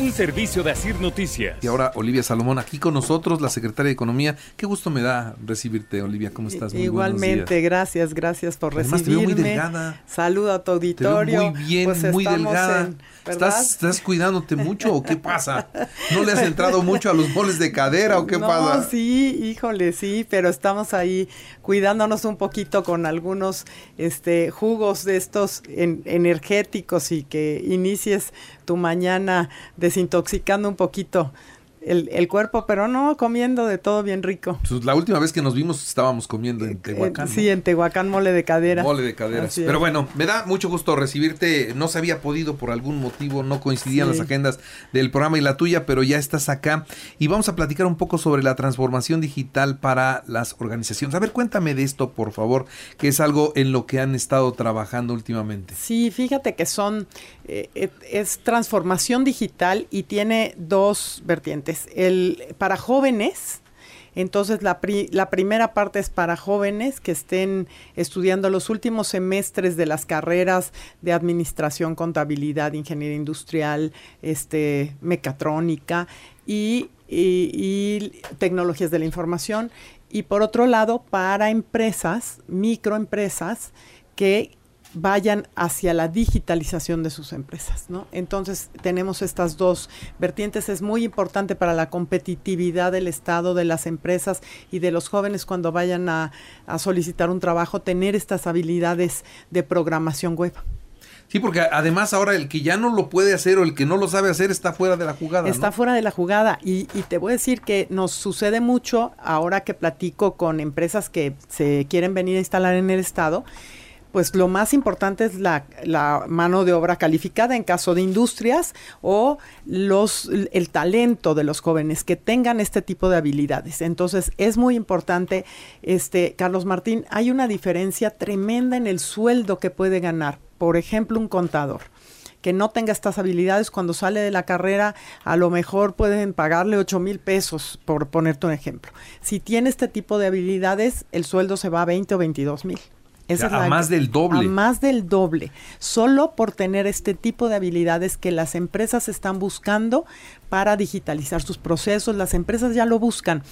Un servicio de Asir Noticias. Y ahora Olivia Salomón aquí con nosotros, la secretaria de Economía. Qué gusto me da recibirte, Olivia. ¿Cómo estás? Muy Igualmente, gracias, gracias por Además, recibirme. Te veo muy delgada. Saludo a tu auditorio. muy bien, pues muy delgada. ¿Estás, ¿Estás cuidándote mucho o qué pasa? ¿No le has entrado mucho a los boles de cadera o qué no, pasa? Sí, híjole, sí, pero estamos ahí cuidándonos un poquito con algunos este, jugos de estos energéticos y que inicies tu mañana desintoxicando un poquito el, cuerpo, pero no comiendo de todo bien rico. Pues la última vez que nos vimos estábamos comiendo en eh, Tehuacán. sí, en Tehuacán mole de cadera. Mole de cadera. Pero bueno, me da mucho gusto recibirte. No se había podido por algún motivo, no coincidían las agendas del programa y la tuya, pero ya estás acá y vamos a platicar un poco sobre la transformación digital para las organizaciones. A ver, cuéntame de esto, por favor, que es algo en lo que han estado trabajando últimamente. Sí, fíjate que son eh, es transformación digital y tiene dos vertientes. Para jóvenes, entonces la, primera parte es para jóvenes que estén estudiando los últimos semestres de las carreras de administración, contabilidad, ingeniería industrial, este, mecatrónica y tecnologías de la información. Y por otro lado, para empresas, microempresas, que vayan hacia la digitalización de sus empresas, ¿no? Entonces tenemos estas dos vertientes. Es muy importante para la competitividad del Estado, de las empresas y de los jóvenes cuando vayan a, solicitar un trabajo, tener estas habilidades de programación web. Sí, porque además ahora el que ya no lo puede hacer o el que no lo sabe hacer está fuera de la jugada. Está fuera de la jugada y, y, te voy a decir que nos sucede mucho ahora que platico con empresas que se quieren venir a instalar en el estado pues lo más importante es la, mano de obra calificada en caso de industrias o los, el talento de los jóvenes que tengan este tipo de habilidades. Entonces es muy importante, este, Carlos Martín, hay una diferencia tremenda en el sueldo que puede ganar. Por ejemplo, un contador que no tenga estas habilidades cuando sale de la carrera, a lo mejor pueden pagarle 8 mil pesos, por ponerte un ejemplo. Si tiene este tipo de habilidades, el sueldo se va a 20 o 22 mil a más del doble. A más del doble. Solo por tener este tipo de habilidades que las empresas están buscando para digitalizar sus procesos. Las empresas ya lo buscan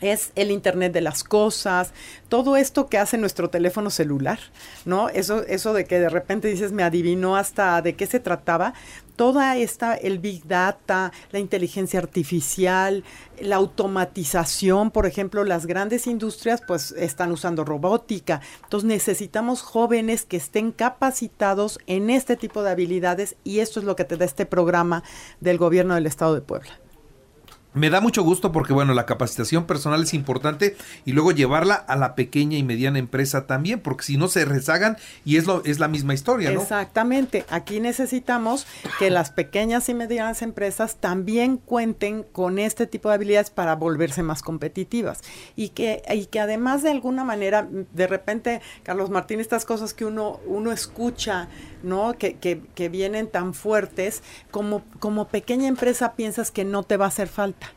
es el Internet de las cosas, todo esto que hace nuestro teléfono celular, ¿no? Eso, eso de que de repente dices, me adivinó hasta de qué se trataba, toda esta, el Big Data, la inteligencia artificial, la automatización, por ejemplo, las grandes industrias pues están usando robótica, entonces necesitamos jóvenes que estén capacitados en este tipo de habilidades y esto es lo que te da este programa del gobierno del estado de Puebla. Me da mucho gusto porque, bueno, la capacitación personal es importante y luego llevarla a la pequeña y mediana empresa también, porque si no se rezagan y es, lo, es la misma historia, ¿no? Exactamente. Aquí necesitamos que las pequeñas y medianas empresas también cuenten con este tipo de habilidades para volverse más competitivas y que, y que además de alguna manera, de repente, Carlos Martín, estas cosas que uno, uno escucha, ¿no? Que, que, vienen tan fuertes, como, como pequeña empresa piensas que no te va a hacer falta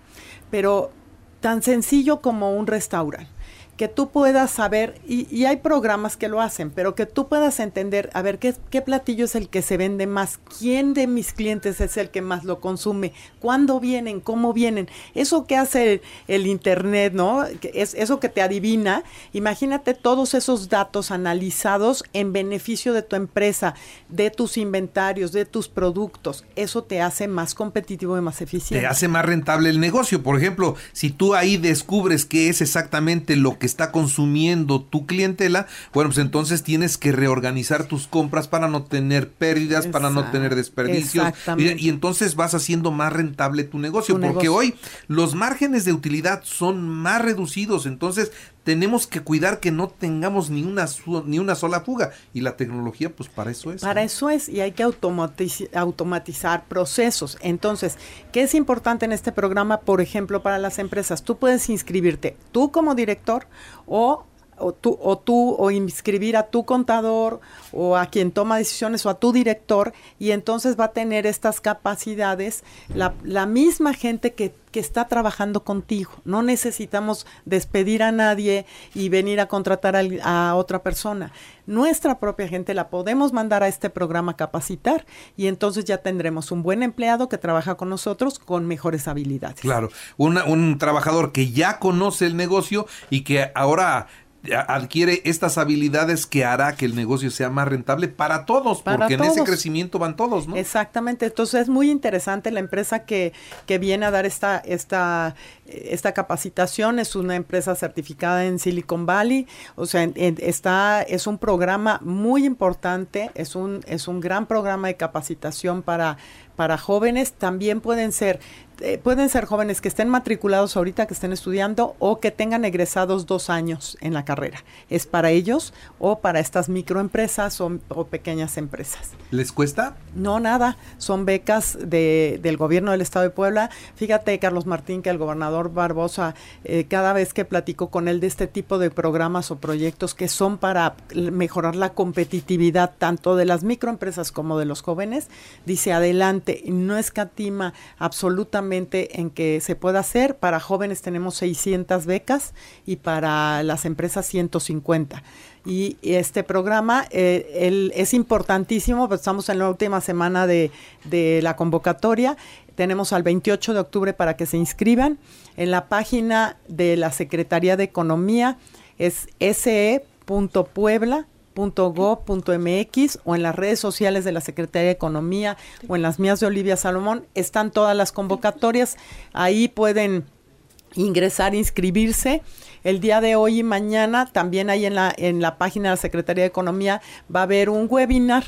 pero tan sencillo como un restaurante que tú puedas saber, y, hay programas que lo hacen, pero que tú puedas entender, a ver, ¿qué, ¿qué, platillo es el que se vende más? ¿Quién de mis clientes es el que más lo consume? ¿Cuándo vienen? ¿Cómo vienen? Eso que hace el, Internet, ¿no? Es eso que te adivina. Imagínate todos esos datos analizados en beneficio de tu empresa, de tus inventarios, de tus productos. Eso te hace más competitivo y más eficiente. Te hace más rentable el negocio. Por ejemplo, si tú ahí descubres qué es exactamente lo que está consumiendo tu clientela, bueno, pues entonces tienes que reorganizar tus compras para no tener pérdidas, para no tener desperdicios. Y, entonces vas haciendo más rentable tu negocio, porque hoy los márgenes de utilidad son más reducidos, entonces tenemos que cuidar que no tengamos ni una, ni una sola fuga. Y la tecnología, pues para eso es. Para eso es, y hay que automatizar procesos. Entonces, ¿qué es importante en este programa, por ejemplo, para las empresas? Tú puedes inscribirte, tú como director o o tú, o tú, o inscribir a tu contador, o a quien toma decisiones, o a tu director, y entonces va a tener estas capacidades la, misma gente que que está trabajando contigo. No necesitamos despedir a nadie y venir a contratar a, otra persona. Nuestra propia gente la podemos mandar a este programa capacitar y entonces ya tendremos un buen empleado que trabaja con nosotros con mejores habilidades. Claro, un trabajador que ya conoce el negocio y que ahora adquiere estas habilidades que hará que el negocio sea más rentable para todos, porque en ese crecimiento van todos, ¿no? Exactamente, entonces es muy interesante la empresa que, que viene a dar esta, esta, esta capacitación, es una empresa certificada en Silicon Valley, o sea, está, es un programa muy importante, es un, es un gran programa de capacitación para, para jóvenes, también pueden ser eh, pueden ser jóvenes que estén matriculados ahorita, que estén estudiando o que tengan egresados dos años en la carrera. Es para ellos o para estas microempresas o, pequeñas empresas. ¿Les cuesta? No, nada. Son becas de, del gobierno del Estado de Puebla. Fíjate, Carlos Martín, que el gobernador Barbosa, eh, cada vez que platico con él de este tipo de programas o proyectos que son para mejorar la competitividad tanto de las microempresas como de los jóvenes, dice adelante, no escatima absolutamente en que se pueda hacer. Para jóvenes tenemos 600 becas y para las empresas 150. Y este programa eh, es importantísimo, pues estamos en la última semana de, la convocatoria. Tenemos al 28 de octubre para que se inscriban. En la página de la Secretaría de Economía es se.puebla .go.mx o en las redes sociales de la Secretaría de Economía o en las mías de Olivia Salomón están todas las convocatorias. Ahí pueden ingresar, inscribirse. El día de hoy y mañana también ahí en la, en la página de la Secretaría de Economía va a haber un webinar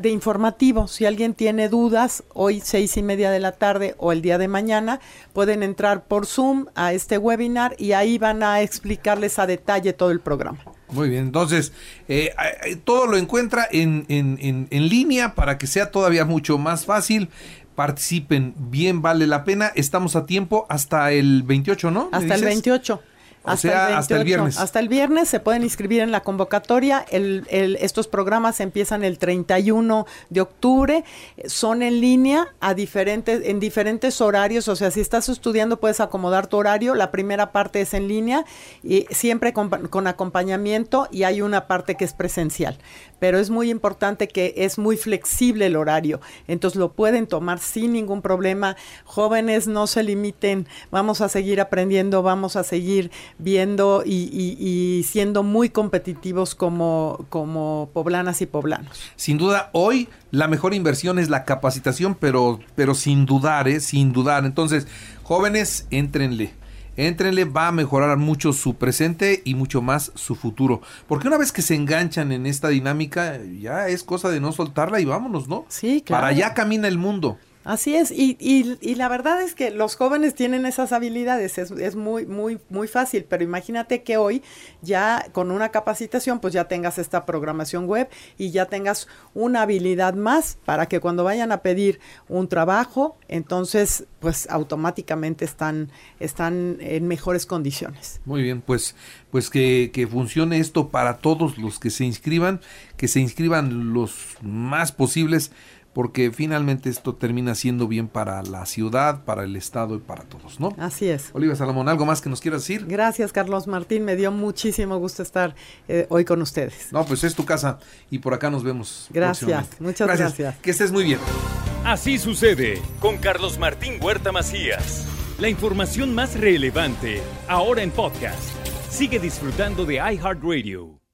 de informativo. Si alguien tiene dudas, hoy seis y media de la tarde o el día de mañana, pueden entrar por Zoom a este webinar y ahí van a explicarles a detalle todo el programa. Muy bien, entonces eh, eh, todo lo encuentra en, en, en, línea para que sea todavía mucho más fácil. Participen, bien vale la pena. Estamos a tiempo hasta el 28, ¿no? Hasta el 28 hasta, el viernes. Hasta el viernes se pueden inscribir en la convocatoria. El, estos programas empiezan el 31 de octubre. Son en línea a diferentes, en diferentes horarios. O sea, si estás estudiando puedes acomodar tu horario. La primera parte es en línea y siempre con, con acompañamiento y hay una parte que es presencial. Pero es muy importante que es muy flexible el horario. Entonces lo pueden tomar sin ningún problema. Jóvenes no se limiten. Vamos a seguir aprendiendo, vamos a seguir viendo y, siendo muy competitivos como, como poblanas y poblanos. Sin duda, hoy la mejor inversión es la capacitación, pero, pero sin dudar, ¿eh? sin dudar. Entonces, jóvenes, éntrenle. Éntrenle, va a mejorar mucho su presente y mucho más su futuro. Porque una vez que se enganchan en esta dinámica, ya es cosa de no soltarla y vámonos, ¿no? Sí, claro. Para allá camina el mundo. Así es, y, y, y, la verdad es que los jóvenes tienen esas habilidades, es, es, muy, muy, muy fácil, pero imagínate que hoy ya con una capacitación, pues ya tengas esta programación web y ya tengas una habilidad más para que cuando vayan a pedir un trabajo, entonces pues automáticamente están, están en mejores condiciones. Muy bien, pues, pues que, que funcione esto para todos los que se inscriban, que se inscriban los más posibles porque finalmente esto termina siendo bien para la ciudad, para el Estado y para todos, ¿no? Así es. Olivia Salomón, ¿algo más que nos quieras decir? Gracias, Carlos Martín, me dio muchísimo gusto estar eh, hoy con ustedes. No, pues es tu casa y por acá nos vemos. Gracias, muchas gracias. gracias. Que estés muy bien. Así sucede con Carlos Martín Huerta Macías. La información más relevante, ahora en podcast. Sigue disfrutando de iHeartRadio.